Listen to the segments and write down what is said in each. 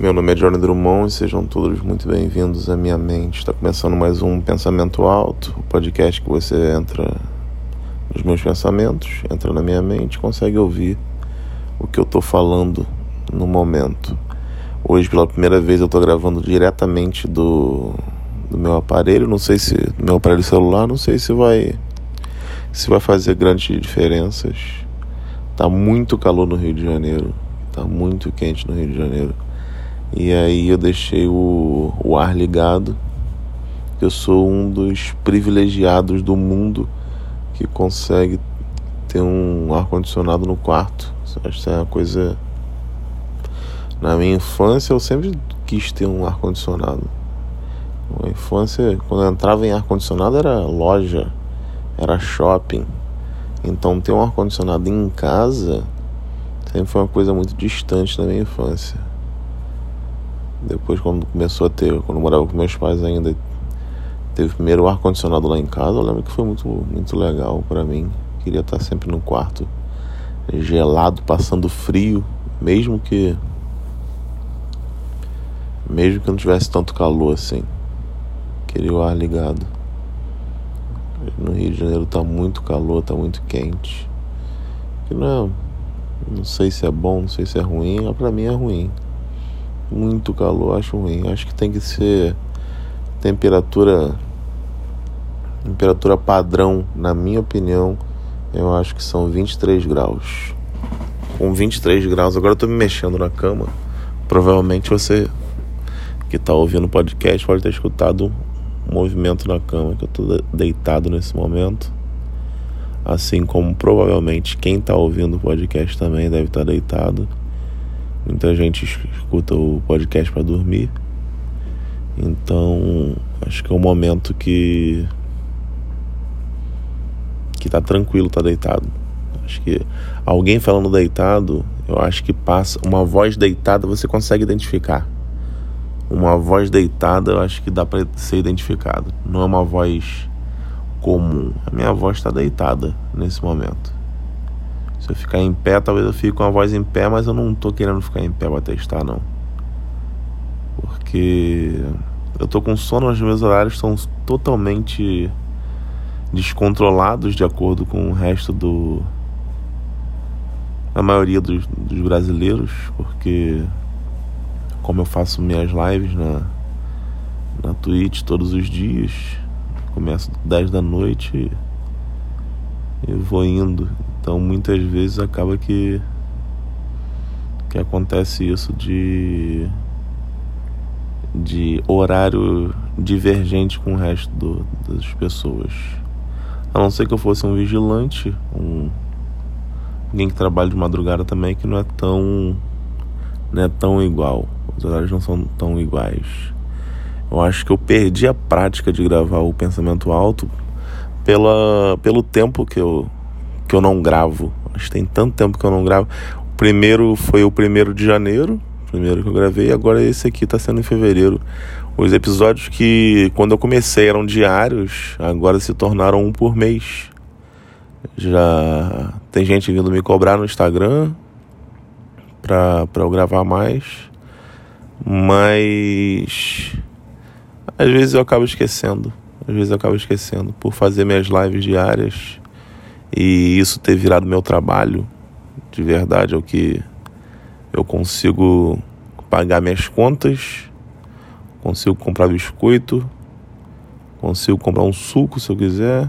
Meu nome é Johnny Drummond e sejam todos muito bem-vindos à minha mente. Está começando mais um Pensamento Alto, o podcast que você entra nos meus pensamentos, entra na minha mente, consegue ouvir o que eu estou falando no momento. Hoje, pela primeira vez, eu estou gravando diretamente do, do meu aparelho. Não sei se do meu aparelho celular, não sei se vai se vai fazer grandes diferenças. Tá muito calor no Rio de Janeiro, tá muito quente no Rio de Janeiro. E aí eu deixei o, o ar ligado. Eu sou um dos privilegiados do mundo que consegue ter um ar condicionado no quarto. Que é uma coisa na minha infância eu sempre quis ter um ar condicionado. Na infância, quando eu entrava em ar condicionado era loja, era shopping. Então ter um ar condicionado em casa sempre foi uma coisa muito distante da minha infância. Depois quando começou a ter, quando eu morava com meus pais ainda, teve primeiro o ar condicionado lá em casa, eu lembro que foi muito muito legal para mim. Queria estar sempre no quarto gelado, passando frio, mesmo que mesmo que não tivesse tanto calor assim. Queria o ar ligado. No Rio de Janeiro tá muito calor, tá muito quente. Que não, é, não sei se é bom, não sei se é ruim, mas pra mim é ruim. Muito calor, acho ruim. Acho que tem que ser temperatura temperatura padrão, na minha opinião, eu acho que são 23 graus. Com 23 graus, agora eu tô me mexendo na cama. Provavelmente você que está ouvindo o podcast pode ter escutado um movimento na cama, que eu estou deitado nesse momento. Assim como provavelmente quem está ouvindo o podcast também deve estar tá deitado. Muita gente escuta o podcast para dormir. Então, acho que é um momento que que tá tranquilo, tá deitado. Acho que alguém falando deitado, eu acho que passa uma voz deitada, você consegue identificar uma voz deitada, eu acho que dá para ser identificado. Não é uma voz comum. A minha voz está deitada nesse momento. Se eu ficar em pé, talvez eu fique com a voz em pé, mas eu não tô querendo ficar em pé para testar não. Porque eu tô com sono, os meus horários estão totalmente descontrolados de acordo com o resto do a maioria dos, dos brasileiros, porque como eu faço minhas lives na, na Twitch todos os dias, começo 10 da noite e vou indo. Então muitas vezes acaba que que acontece isso de de horário divergente com o resto do, das pessoas. A não ser que eu fosse um vigilante, um alguém que trabalha de madrugada também que não é tão não é tão igual. Os horários não são tão iguais. Eu acho que eu perdi a prática de gravar o pensamento alto pela, pelo tempo que eu, que eu não gravo. Acho que tem tanto tempo que eu não gravo. O primeiro foi o primeiro de janeiro, primeiro que eu gravei, agora esse aqui está sendo em fevereiro. Os episódios que quando eu comecei eram diários, agora se tornaram um por mês. Já tem gente vindo me cobrar no Instagram para eu gravar mais. Mas às vezes eu acabo esquecendo. Às vezes eu acabo esquecendo por fazer minhas lives diárias e isso ter virado meu trabalho de verdade é o que eu consigo pagar minhas contas, consigo comprar biscoito, consigo comprar um suco se eu quiser,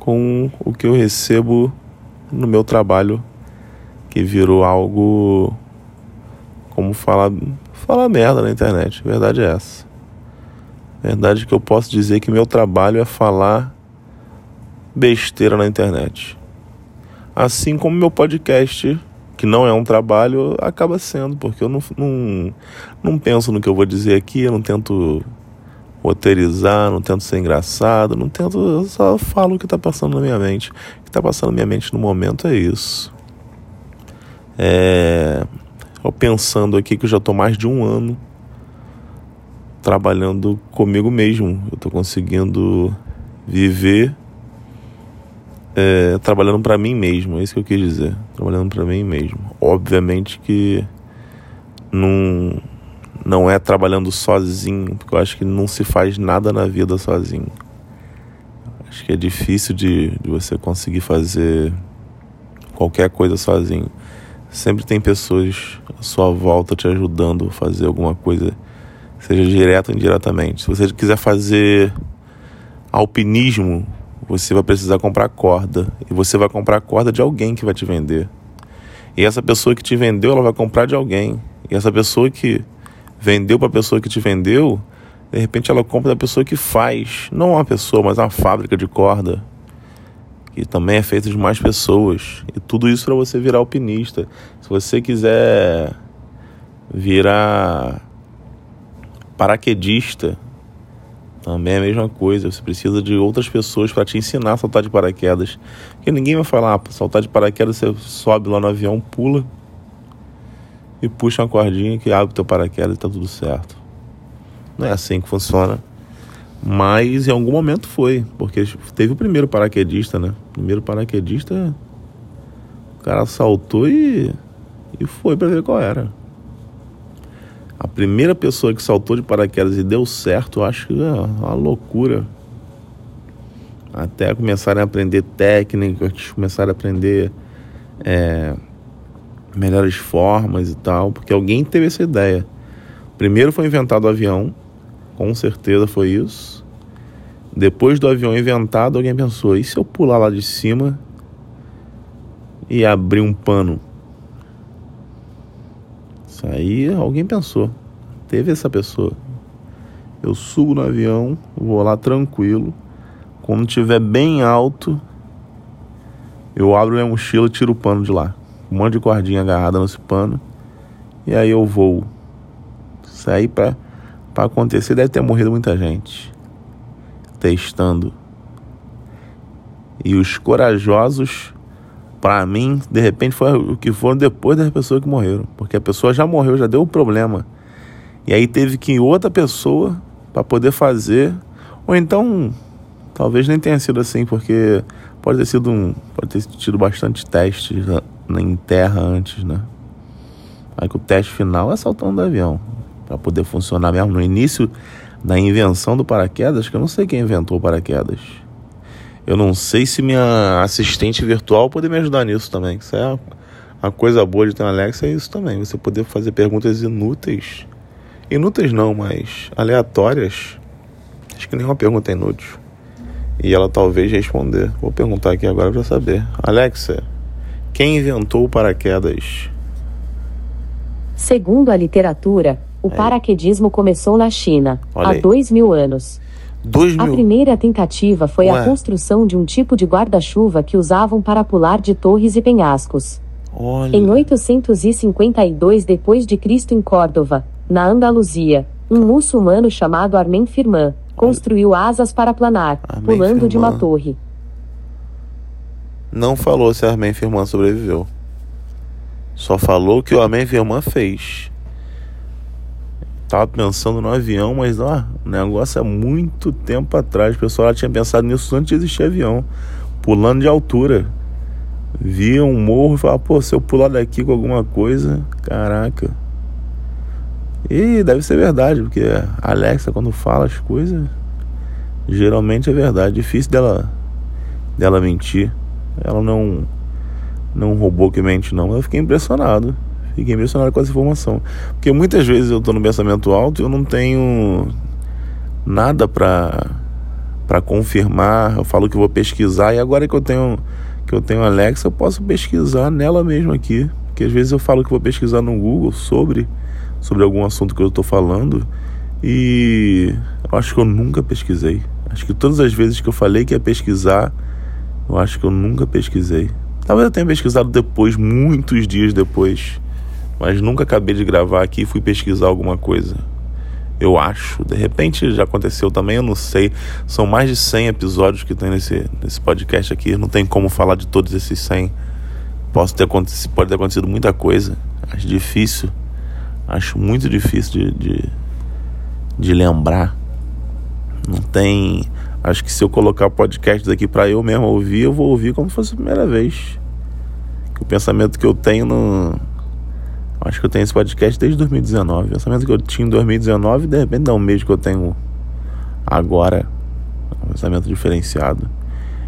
com o que eu recebo no meu trabalho que virou algo como falar, falar merda na internet. Verdade é essa. Verdade é que eu posso dizer que meu trabalho é falar besteira na internet. Assim como meu podcast, que não é um trabalho, acaba sendo, porque eu não, não, não penso no que eu vou dizer aqui, eu não tento roteirizar, não tento ser engraçado, não tento, eu só falo o que está passando na minha mente. O que está passando na minha mente no momento é isso. É, eu pensando aqui que eu já estou mais de um ano trabalhando comigo mesmo. Eu estou conseguindo viver é, trabalhando para mim mesmo. É isso que eu quis dizer. Trabalhando para mim mesmo. Obviamente que não, não é trabalhando sozinho, porque eu acho que não se faz nada na vida sozinho. Acho que é difícil de, de você conseguir fazer qualquer coisa sozinho. Sempre tem pessoas à sua volta te ajudando a fazer alguma coisa, seja direto ou indiretamente. Se você quiser fazer alpinismo, você vai precisar comprar corda. E você vai comprar corda de alguém que vai te vender. E essa pessoa que te vendeu, ela vai comprar de alguém. E essa pessoa que vendeu para a pessoa que te vendeu, de repente ela compra da pessoa que faz, não uma pessoa, mas uma fábrica de corda, que também é feita de mais pessoas. E tudo isso para você virar alpinista. Se você quiser virar paraquedista, também é a mesma coisa. Você precisa de outras pessoas para te ensinar a saltar de paraquedas. Porque ninguém vai falar, ah, saltar de paraquedas, você sobe lá no avião, pula e puxa uma cordinha que abre o teu paraquedas e tá tudo certo. Não é assim que funciona. Mas em algum momento foi, porque teve o primeiro paraquedista, né? O primeiro paraquedista, o cara saltou e, e foi para ver qual era. A primeira pessoa que saltou de paraquedas e deu certo, eu acho que é uma loucura. Até começarem a aprender técnicas, começarem a aprender é, melhores formas e tal, porque alguém teve essa ideia. Primeiro foi inventado o avião, com certeza foi isso. Depois do avião inventado, alguém pensou: e se eu pular lá de cima e abrir um pano? Isso aí alguém pensou. Teve essa pessoa. Eu subo no avião, vou lá tranquilo. Quando estiver bem alto, eu abro minha mochila e tiro o pano de lá. Um monte de cordinha agarrada nesse pano. E aí eu vou. Isso aí pra, pra acontecer deve ter morrido muita gente. Testando. E os corajosos para mim, de repente, foi o que foram depois das pessoas que morreram. Porque a pessoa já morreu, já deu o um problema. E aí teve que ir outra pessoa para poder fazer. Ou então, talvez nem tenha sido assim, porque pode ter sido um. Pode ter tido bastante testes em terra antes, né? Aí que o teste final é saltando do avião. para poder funcionar mesmo. No início da invenção do paraquedas, que eu não sei quem inventou o paraquedas. Eu não sei se minha assistente virtual poder me ajudar nisso também. Isso é a, coisa boa de ter uma Alexa é isso também. Você poder fazer perguntas inúteis. Inúteis não, mas aleatórias. Acho que nenhuma pergunta é inútil. E ela talvez responder. Vou perguntar aqui agora para saber. Alexa, quem inventou o paraquedas? Segundo a literatura, o paraquedismo começou na China Olha há aí. dois mil anos. Mil... A primeira tentativa foi Ué. a construção de um tipo de guarda-chuva que usavam para pular de torres e penhascos. Olha. Em 852 d.C. em Córdoba, na Andaluzia, um muçulmano chamado Armen Firman construiu asas para planar, Armen pulando Firman. de uma torre. Não falou se Armen Firman sobreviveu. Só falou que o Armen Firman fez. Tava pensando no avião, mas ó, o negócio é muito tempo atrás. O pessoal tinha pensado nisso antes de existir avião. Pulando de altura. Via um morro e falava, pô, se eu pular daqui com alguma coisa, caraca. E deve ser verdade, porque a Alexa, quando fala as coisas, geralmente é verdade. Difícil dela, dela mentir. Ela não, não roubou que mente, não. Eu fiquei impressionado. Fiquei impressionado com essa informação. Porque muitas vezes eu estou no pensamento alto e eu não tenho nada para para confirmar. Eu falo que vou pesquisar e agora que eu tenho que eu tenho Alexa, eu posso pesquisar nela mesmo aqui. Porque às vezes eu falo que vou pesquisar no Google sobre sobre algum assunto que eu estou falando e eu acho que eu nunca pesquisei. Acho que todas as vezes que eu falei que ia pesquisar, eu acho que eu nunca pesquisei. Talvez eu tenha pesquisado depois, muitos dias depois mas nunca acabei de gravar aqui e fui pesquisar alguma coisa. Eu acho. De repente já aconteceu também, eu não sei. São mais de 100 episódios que tem nesse, nesse podcast aqui. Não tem como falar de todos esses 100. Posso ter pode ter acontecido muita coisa. Acho difícil. Acho muito difícil de, de, de lembrar. Não tem. Acho que se eu colocar podcasts aqui para eu mesmo ouvir, eu vou ouvir como se fosse a primeira vez. Que o pensamento que eu tenho não Acho que eu tenho esse podcast desde 2019. O pensamento que eu tinha em 2019, de repente dá um mês que eu tenho agora. Um pensamento diferenciado.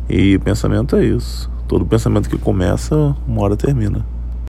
E pensamento é isso. Todo pensamento que começa, uma hora termina.